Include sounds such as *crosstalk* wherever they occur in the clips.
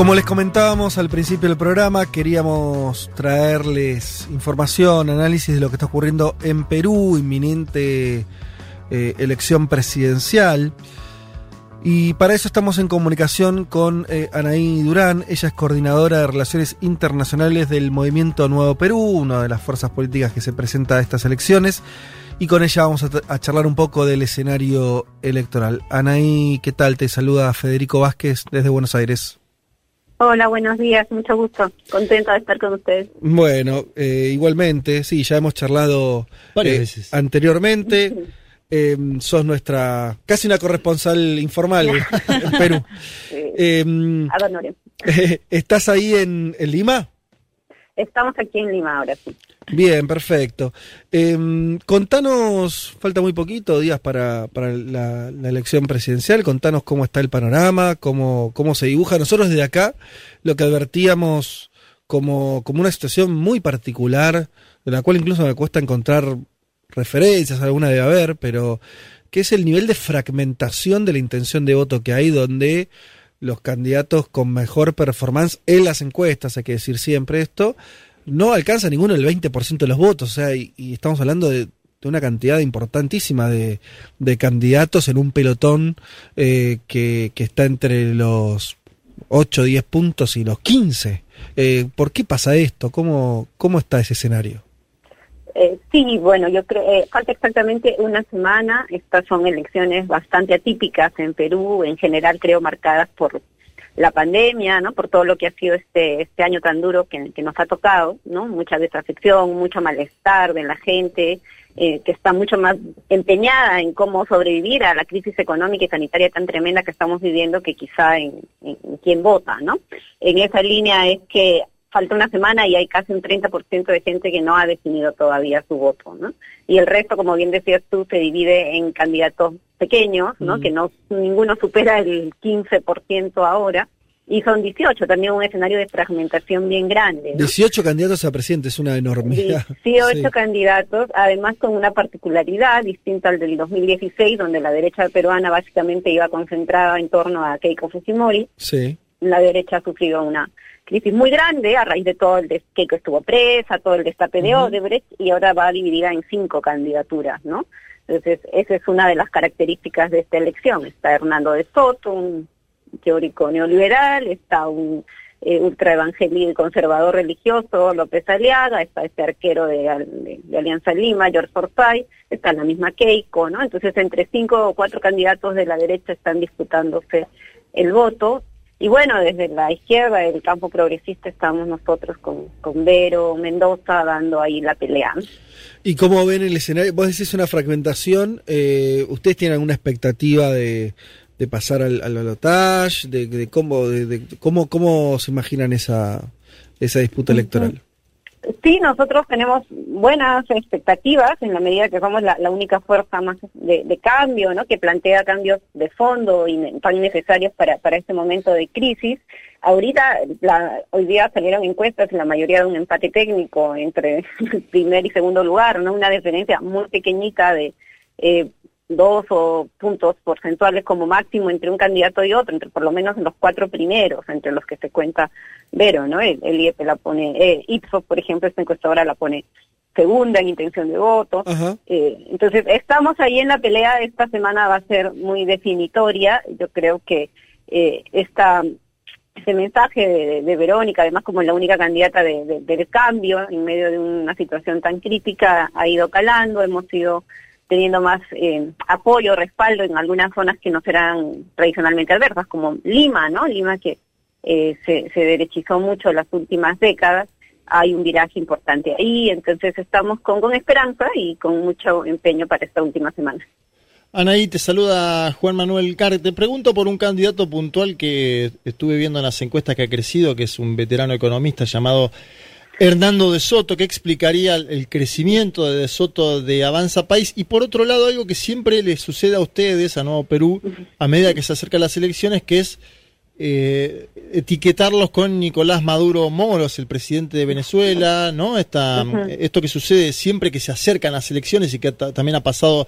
Como les comentábamos al principio del programa, queríamos traerles información, análisis de lo que está ocurriendo en Perú, inminente eh, elección presidencial. Y para eso estamos en comunicación con eh, Anaí Durán. Ella es coordinadora de Relaciones Internacionales del Movimiento Nuevo Perú, una de las fuerzas políticas que se presenta a estas elecciones. Y con ella vamos a, a charlar un poco del escenario electoral. Anaí, ¿qué tal? Te saluda Federico Vázquez desde Buenos Aires. Hola, buenos días, mucho gusto. Contenta de estar con ustedes. Bueno, eh, igualmente, sí, ya hemos charlado Varias eh, veces. anteriormente. *laughs* Eh, sos nuestra, casi una corresponsal informal *laughs* en Perú. Eh, Eh, ad honorem. ¿Estás ahí en, en Lima? Estamos aquí en Lima ahora, sí. Bien, perfecto. Eh, contanos, falta muy poquito, días para, para la, la elección presidencial, contanos cómo está el panorama, cómo, cómo se dibuja. Nosotros desde acá lo que advertíamos como, como una situación muy particular, de la cual incluso me cuesta encontrar referencias, alguna debe haber, pero que es el nivel de fragmentación de la intención de voto que hay, donde los candidatos con mejor performance en las encuestas, hay que decir siempre esto, no alcanza ninguno el 20% de los votos, o sea, y, estamos hablando de, de una cantidad importantísima de, de candidatos en un pelotón eh, que, que está entre los 8, 10 puntos y los 15. Eh, ¿Por qué pasa esto? ¿Cómo, cómo está ese escenario? Sí, bueno, yo creo, eh, falta exactamente una semana. Estas son elecciones bastante atípicas en Perú, en general creo marcadas por la pandemia, ¿no? Por todo lo que ha sido este este año tan duro que, nos ha tocado, ¿no? Mucha desafección, mucho malestar de la gente, eh, que está mucho más empeñada en cómo sobrevivir a la crisis económica y sanitaria tan tremenda que estamos viviendo que quizá en, en, en quién vota, ¿no? En esa línea es que falta una semana y hay casi un 30% de gente que no ha definido todavía su voto, ¿no? Y el resto, como bien decías tú, se divide en candidatos pequeños, ¿no? Mm. Que no ninguno supera el 15% ahora y son 18, también un escenario de fragmentación bien grande. ¿no? 18 candidatos a presidente es una enormidad. *laughs* 18 Sí. candidatos, además con una particularidad distinta al del 2016, donde la derecha peruana básicamente iba concentrada en torno a Keiko Fujimori. Sí. La derecha ha sufrido una crisis muy grande a raíz de todo el de Keiko estuvo presa, todo el destape de. Odebrecht, y ahora va dividida en cinco candidaturas, ¿no? Entonces, esa es una de las características de esta elección. Está Hernando de Soto, un teórico neoliberal, está un eh, ultraevangélico conservador religioso, López Aliaga, está este arquero de, de- de Alianza Lima, George Forsyth, está la misma Keiko, ¿no? Entonces, entre cinco o cuatro candidatos de la derecha están disputándose el voto. Y bueno, desde la izquierda del campo progresista estamos nosotros con, con Vero Mendoza dando ahí la pelea. ¿Y cómo ven el escenario? Vos decís una fragmentación. eh, ¿Ustedes tienen alguna expectativa de, de pasar al, al balotaje? De, de cómo, de, de cómo, ¿Cómo se imaginan esa, esa disputa electoral? Sí, nosotros tenemos buenas expectativas en la medida que somos la, única fuerza más de, de cambio, ¿no? Que plantea cambios de fondo y tan necesarios para, para este momento de crisis. Ahorita, la, hoy día salieron encuestas, la mayoría de un empate técnico entre *laughs* primer y segundo lugar, ¿no? Una diferencia muy pequeñita de eh, dos o puntos porcentuales como máximo entre un candidato y otro, entre por lo menos en los cuatro primeros, entre los que se cuenta Vero, ¿no? El, el IEP la pone, eh, Ipsos, por ejemplo, esta encuestadora la pone segunda en intención de voto. Eh, entonces, estamos ahí en la pelea, esta semana va a ser muy definitoria, yo creo que eh, esta ese mensaje de, de Verónica, además como la única candidata de, de- del cambio en medio de una situación tan crítica, ha ido calando, hemos ido teniendo más eh, apoyo, respaldo en algunas zonas que no serán tradicionalmente adversas, como Lima, ¿no? Lima que eh, se, se derechizó mucho las últimas décadas, hay un viraje importante ahí, entonces estamos con, con esperanza y con mucho empeño para esta última semana. Anaí, te saluda Juan Manuel Car. Te pregunto por un candidato puntual que estuve viendo en las encuestas que ha crecido, que es un veterano economista llamado Hernando de Soto, que explicaría el crecimiento de De Soto de Avanza País. Y por otro lado, algo que siempre le sucede a ustedes, a Nuevo Perú, a medida que se acercan las elecciones, que es eh, etiquetarlos con Nicolás Maduro Moros, el presidente de Venezuela, ¿no? Esta, Esto que sucede siempre que se acercan las elecciones y que también ha pasado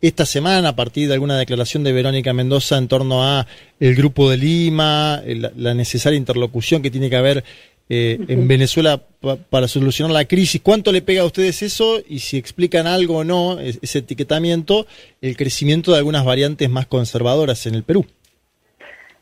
esta semana a partir de alguna declaración de Verónica Mendoza en torno a el Grupo de Lima, la necesaria interlocución que tiene que haber eh, en Venezuela para solucionar la crisis. ¿Cuánto le pega a ustedes eso? Y si explican algo o no, ese etiquetamiento, el crecimiento de algunas variantes más conservadoras en el Perú.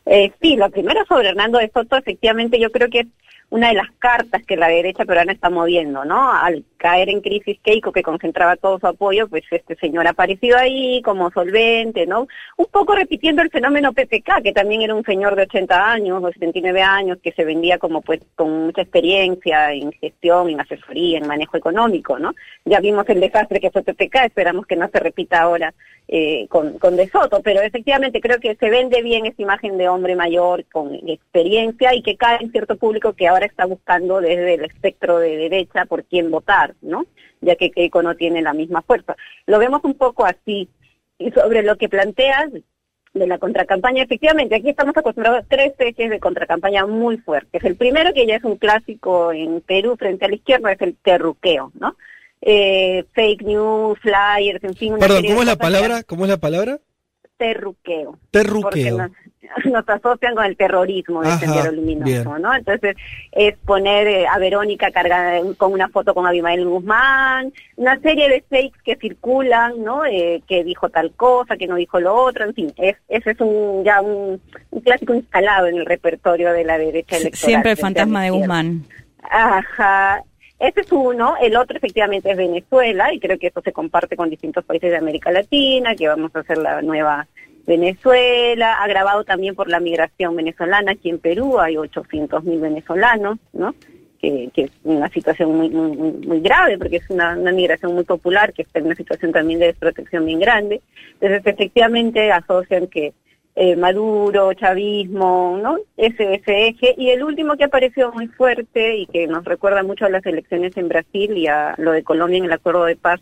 Eh, sí, lo primero sobre Hernando de Soto, efectivamente yo creo que es una de las cartas que la derecha peruana está moviendo, ¿no? Al caer en crisis Keiko, que concentraba todo su apoyo, pues este señor ha aparecido ahí como solvente, ¿no? Un poco repitiendo el fenómeno PPK, que también era un señor de 80 años o 79 años, que se vendía como pues con mucha experiencia en gestión, en asesoría, en manejo económico, ¿no? Ya vimos el desastre que fue PPK, esperamos que no se repita ahora eh, con, con De Soto, pero efectivamente creo que se vende bien esa imagen de hombre mayor con experiencia y que cae en cierto público que ahora está buscando desde el espectro de derecha por quién votar, ¿no? Ya que Keiko no tiene la misma fuerza. Lo vemos un poco así. Y sobre lo que planteas de la contracampaña, efectivamente, aquí estamos acostumbrados a tres ejes de contracampaña muy fuertes. El primero, que ya es un clásico en Perú frente a la izquierda, es el terruqueo, ¿no? eh, fake news, flyers, en fin. Perdón, ¿cómo es la palabra? ¿Cómo es la palabra? Terruqueo. Terruqueo. *laughs* Nos, asocian con el terrorismo de Sendero Luminoso, ¿no? Entonces, es poner eh, a Verónica cargada con una foto con Abimael Guzmán, una serie de fakes que circulan, ¿no? Eh, que dijo tal cosa, que no dijo lo otro, en fin, es, ese es un ya un, un clásico instalado en el repertorio de la derecha electoral. Siempre el fantasma de Guzmán. Ajá, ese es uno, el otro efectivamente es Venezuela y creo que eso se comparte con distintos países de América Latina, que vamos a hacer la nueva Venezuela, agravado también por la migración venezolana aquí en Perú, hay 800 mil venezolanos, ¿no? Que, es una situación muy, muy, muy grave porque es una, migración muy popular que está en una situación también de desprotección bien grande. Entonces, efectivamente, asocian que eh, Maduro, chavismo, ¿no? Ese, ese eje. Y el último que apareció muy fuerte y que nos recuerda mucho a las elecciones en Brasil y a lo de Colombia en el acuerdo de paz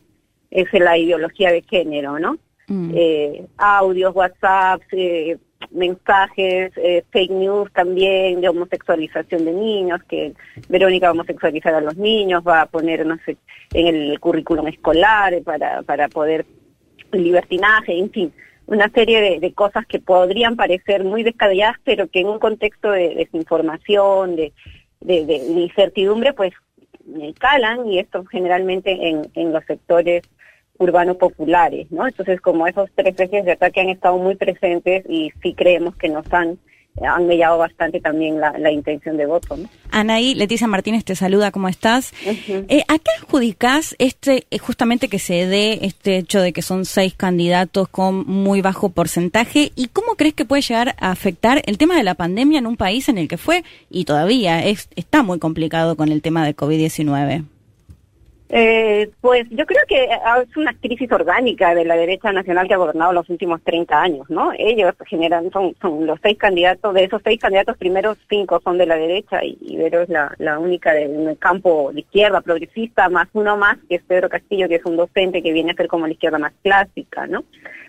es la ideología de género, ¿no? Mm. Eh, audios, WhatsApp, eh, mensajes, fake news también de homosexualización de niños, que Verónica va a homosexualizar a los niños, va a poner, no sé, en el currículum escolar para, para poder libertinaje, en fin una serie de, cosas que podrían parecer muy descabelladas, pero que en un contexto de desinformación, de, de, incertidumbre, pues eh, calan y esto generalmente en, en los sectores urbanos populares, ¿no? Entonces, como esos tres ejes de ataque han estado muy presentes y sí creemos que nos han han mellado bastante también la, intención de voto. ¿no? Anaí, Leticia Martínez te saluda, ¿cómo estás? Eh, ¿A qué adjudicás este, eh, justamente que se dé este hecho de que son seis candidatos con muy bajo porcentaje? ¿Y cómo crees que puede llegar a afectar el tema de la pandemia en un país en el que fue y todavía es, está muy complicado con el tema de COVID-19? Eh, pues yo creo que es una crisis orgánica de la derecha nacional que ha gobernado los últimos 30 años, ¿no? Ellos generan, son, son los seis candidatos, de esos seis candidatos, primeros cinco son de la derecha y Ibero es la, la única del campo de izquierda progresista, más uno más, que es Pedro Castillo, que es un docente que viene a ser como la izquierda más clásica, ¿no?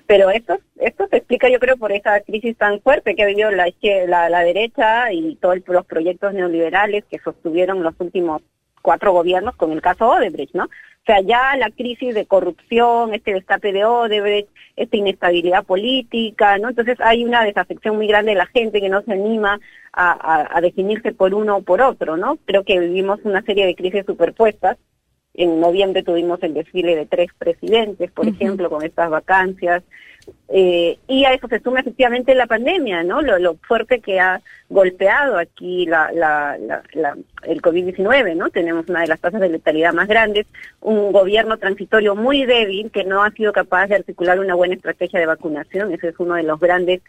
Pero esto, esto se explica, yo creo, por esa crisis tan fuerte que ha vivido la, la, la derecha y todos los proyectos neoliberales que sostuvieron los últimos cuatro gobiernos con el caso Odebrecht, ¿no? O sea, ya la crisis de corrupción, este destape de Odebrecht, esta inestabilidad política, ¿no? Entonces hay una desafección muy grande de la gente que no se anima a, definirse por uno o por otro, ¿no? Creo que vivimos una serie de crisis superpuestas. En noviembre tuvimos el desfile de tres presidentes, por ejemplo, con estas vacancias. Eh, y a eso se suma efectivamente la pandemia, ¿no? Lo, fuerte que ha golpeado aquí la, la, la, el COVID-19, ¿no? Tenemos una de las tasas de letalidad más grandes, un gobierno transitorio muy débil que no ha sido capaz de articular una buena estrategia de vacunación. Ese es uno de los grandes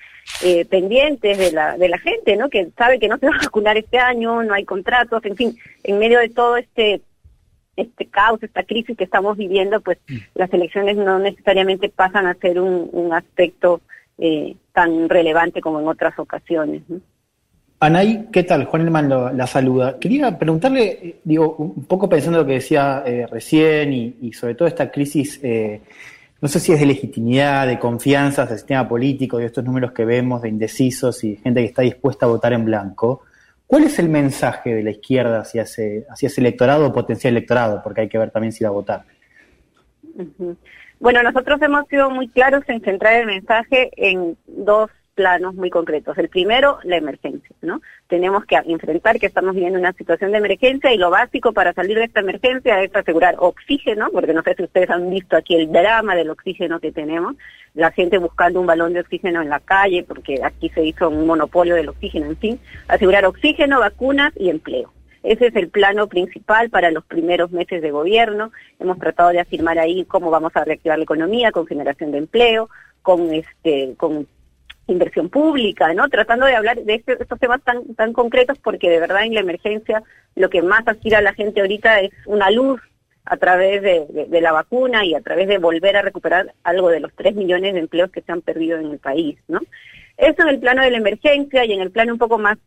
eh, pendientes de la, de la gente, ¿no? Que sabe que no se va a vacunar este año, no hay contratos, en fin, en medio de todo este este caos, esta crisis que estamos viviendo, pues mm. las elecciones no necesariamente pasan a ser un, aspecto eh, tan relevante como en otras ocasiones. ¿no? Anaí, ¿qué tal? Juan Elman la saluda. Quería preguntarle, eh, digo, un poco pensando en lo que decía eh, recién y, sobre todo esta crisis, eh, no sé si es de legitimidad, de confianza del sistema político, de estos números que vemos de indecisos y gente que está dispuesta a votar en blanco. ¿Cuál es el mensaje de la izquierda hacia ese, hacia ese electorado o potencial electorado? Porque hay que ver también si va a votar. Bueno, nosotros hemos sido muy claros en centrar el mensaje en dos planos muy concretos. El primero, la emergencia, ¿no? Tenemos que enfrentar que estamos viviendo una situación de emergencia y lo básico para salir de esta emergencia es asegurar oxígeno, porque no sé si ustedes han visto aquí el drama del oxígeno que tenemos, la gente buscando un balón de oxígeno en la calle, porque aquí se hizo un monopolio del oxígeno, en fin, asegurar oxígeno, vacunas y empleo. Ese es el plano principal para los primeros meses de gobierno. Hemos tratado de afirmar ahí cómo vamos a reactivar la economía con generación de empleo, con este, con inversión pública, ¿no? Tratando de hablar de este, estos temas tan, tan concretos porque de verdad en la emergencia lo que más aspira a la gente ahorita es una luz a través de, de, la vacuna y a través de volver a recuperar algo de los 3 millones de empleos que se han perdido en el país, ¿no? Eso en el plano de la emergencia y en el plano un poco más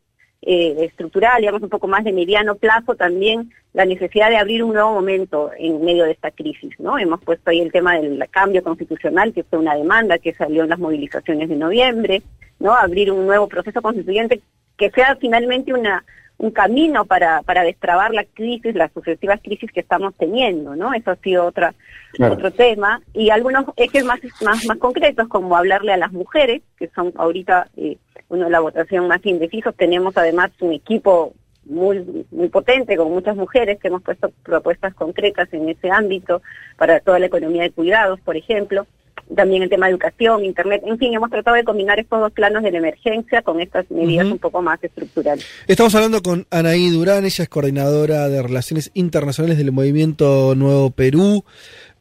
eh, estructural, digamos un poco más de mediano plazo, también la necesidad de abrir un nuevo momento en medio de esta crisis, ¿no? Hemos puesto ahí el tema del cambio constitucional, que fue una demanda que salió en las movilizaciones de noviembre, ¿no? Abrir un nuevo proceso constituyente que sea finalmente una un camino para, para destrabar la crisis, las sucesivas crisis que estamos teniendo, ¿no? Eso ha sido otra, otro tema. Y algunos ejes más, más, más concretos, como hablarle a las mujeres, que son ahorita eh, uno de la votación más indecisos. Tenemos además un equipo muy, muy potente con muchas mujeres que hemos puesto propuestas concretas en ese ámbito para toda la economía de cuidados, por ejemplo. También el tema de educación, internet, en fin, hemos tratado de combinar estos dos planos de la emergencia con estas medidas un poco más estructurales. Estamos hablando con Anaí Durán, ella es coordinadora de Relaciones Internacionales del Movimiento Nuevo Perú.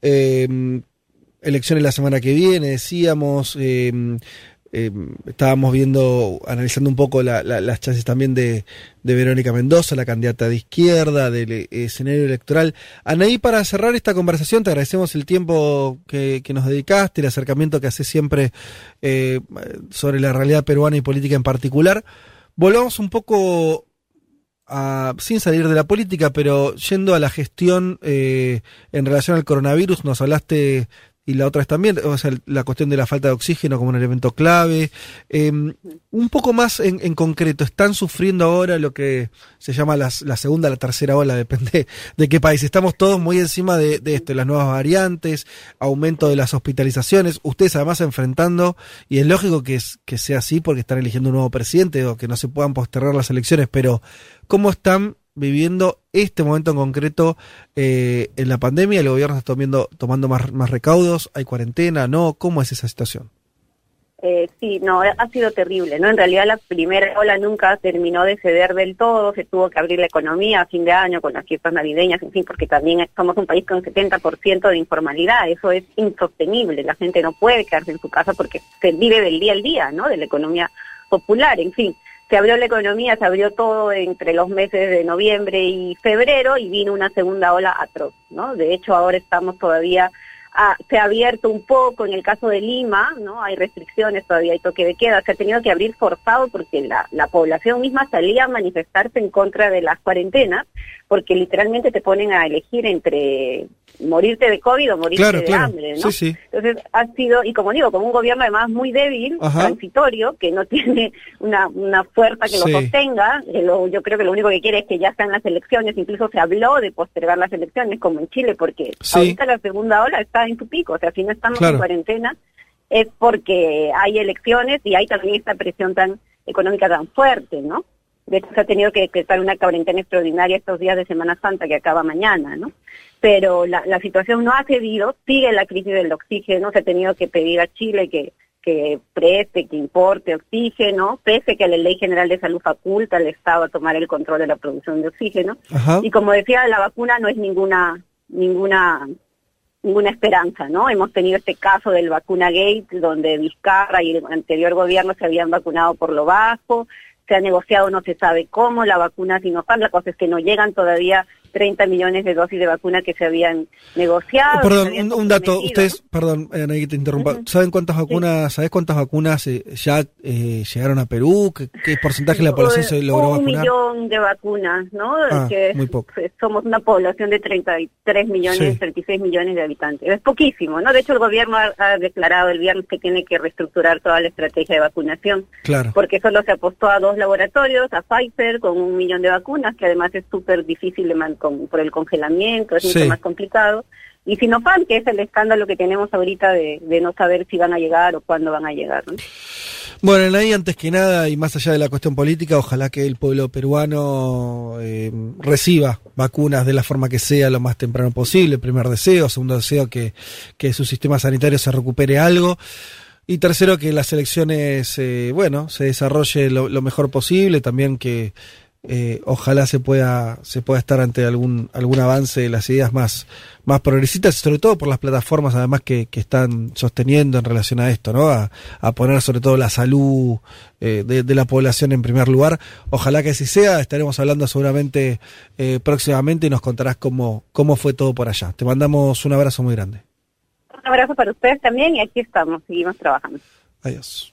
Eh, elecciones la semana que viene, decíamos. Eh, eh, estábamos viendo, analizando un poco las chances también de, Verónica Mendoza, la candidata de izquierda, del eh, escenario electoral. Anaí, para cerrar esta conversación, te agradecemos el tiempo que, nos dedicaste, el acercamiento que haces siempre eh, sobre la realidad peruana y política en particular. Volvamos un poco a, sin salir de la política, pero yendo a la gestión en relación al coronavirus, nos hablaste y la otra es también, o sea, la cuestión de la falta de oxígeno como un elemento clave. Em, un poco más en, concreto, ¿están sufriendo ahora lo que se llama la segunda, la tercera ola, *laughs* depende de qué país? Estamos todos muy encima de, esto, las nuevas variantes, aumento de las hospitalizaciones, ustedes además enfrentando, y es lógico que, es, que sea así porque están eligiendo un nuevo presidente o que no se puedan postergar las elecciones, pero ¿cómo están viviendo este momento en concreto eh, en la pandemia? ¿El gobierno está tomando, tomando más, más recaudos? ¿Hay cuarentena? ¿No? ¿Cómo es esa situación? Eh, sí, no, ha sido terrible, ¿no? En realidad la primera ola nunca terminó de ceder del todo, se tuvo que abrir la economía a fin de año con las fiestas navideñas, en fin, porque también somos un país con 70% de informalidad, eso es insostenible, la gente no puede quedarse en su casa porque se vive del día al día, ¿no? De la economía popular, en fin se abrió la economía, se abrió todo entre los meses de noviembre y febrero y vino una segunda ola atroz, ¿no? De hecho, ahora estamos todavía se ha abierto un poco en el caso de Lima, ¿no? Hay restricciones, todavía hay toque de queda, se ha tenido que abrir forzado porque la, la población misma salía a manifestarse en contra de las cuarentenas, porque literalmente te ponen a elegir entre morirte de COVID o morirte de hambre, ¿no? Entonces ha sido, y como digo, con un gobierno además muy débil, transitorio, que no *laughs* tiene una, una fuerza que lo sostenga, yo creo que lo único que quiere es que ya están las elecciones, incluso se habló de postergar las elecciones como en Chile, porque ahorita la segunda ola está en su pico, o sea, si no estamos en cuarentena es porque hay elecciones y hay también esta presión tan económica tan fuerte, ¿no? De hecho, se ha tenido que decretar una cuarentena extraordinaria estos días de Semana Santa que acaba mañana, ¿no? Pero la, la situación no ha cedido, sigue la crisis del oxígeno, se ha tenido que pedir a Chile que, que preste, que importe oxígeno, pese que la Ley General de Salud faculta al Estado a tomar el control de la producción de oxígeno. Y como decía, la vacuna no es ninguna ninguna ninguna esperanza, ¿no? Hemos tenido este caso del vacuna gate, donde Vizcarra y el anterior gobierno se habían vacunado por lo bajo, se ha negociado, no se sabe cómo, la vacuna Sinopharm, la cosa es que no llegan todavía 30 millones de dosis de vacuna que se habían negociado. Perdón, un, dato, ustedes, perdón, Ana, que te interrumpa, ¿saben cuántas vacunas, sabes cuántas vacunas eh, ya eh, llegaron a Perú? ¿Qué, porcentaje de la población se logró un vacunar? Un millón de vacunas, ¿no? Ah, muy poco. Somos una población de 33 millones, 36 millones de habitantes. Es poquísimo, ¿no? De hecho, el gobierno ha, declarado el viernes que tiene que reestructurar toda la estrategia de vacunación. Claro. Porque solo se apostó a dos laboratorios, a Pfizer con un millón de vacunas, que además es súper difícil de mantener por el congelamiento, es mucho más complicado. Y Sinopharm, que es el escándalo que tenemos ahorita de, no saber si van a llegar o cuándo van a llegar. Bueno, ahí antes que nada, y más allá de la cuestión política, ojalá que el pueblo peruano eh, reciba vacunas de la forma que sea lo más temprano posible. Primer deseo, segundo deseo, que, que su sistema sanitario se recupere algo. Y tercero, que las elecciones, eh, bueno, se desarrolle lo, mejor posible, también que eh, ojalá se pueda se pueda estar ante algún algún avance de las ideas más más progresistas sobre todo por las plataformas además que, que están sosteniendo en relación a esto no a, poner sobre todo la salud eh, de, la población en primer lugar. Ojalá que así sea estaremos hablando seguramente eh, próximamente y nos contarás cómo cómo fue todo por allá. Te mandamos un abrazo muy grande. Un abrazo para ustedes también y aquí estamos seguimos trabajando. Adiós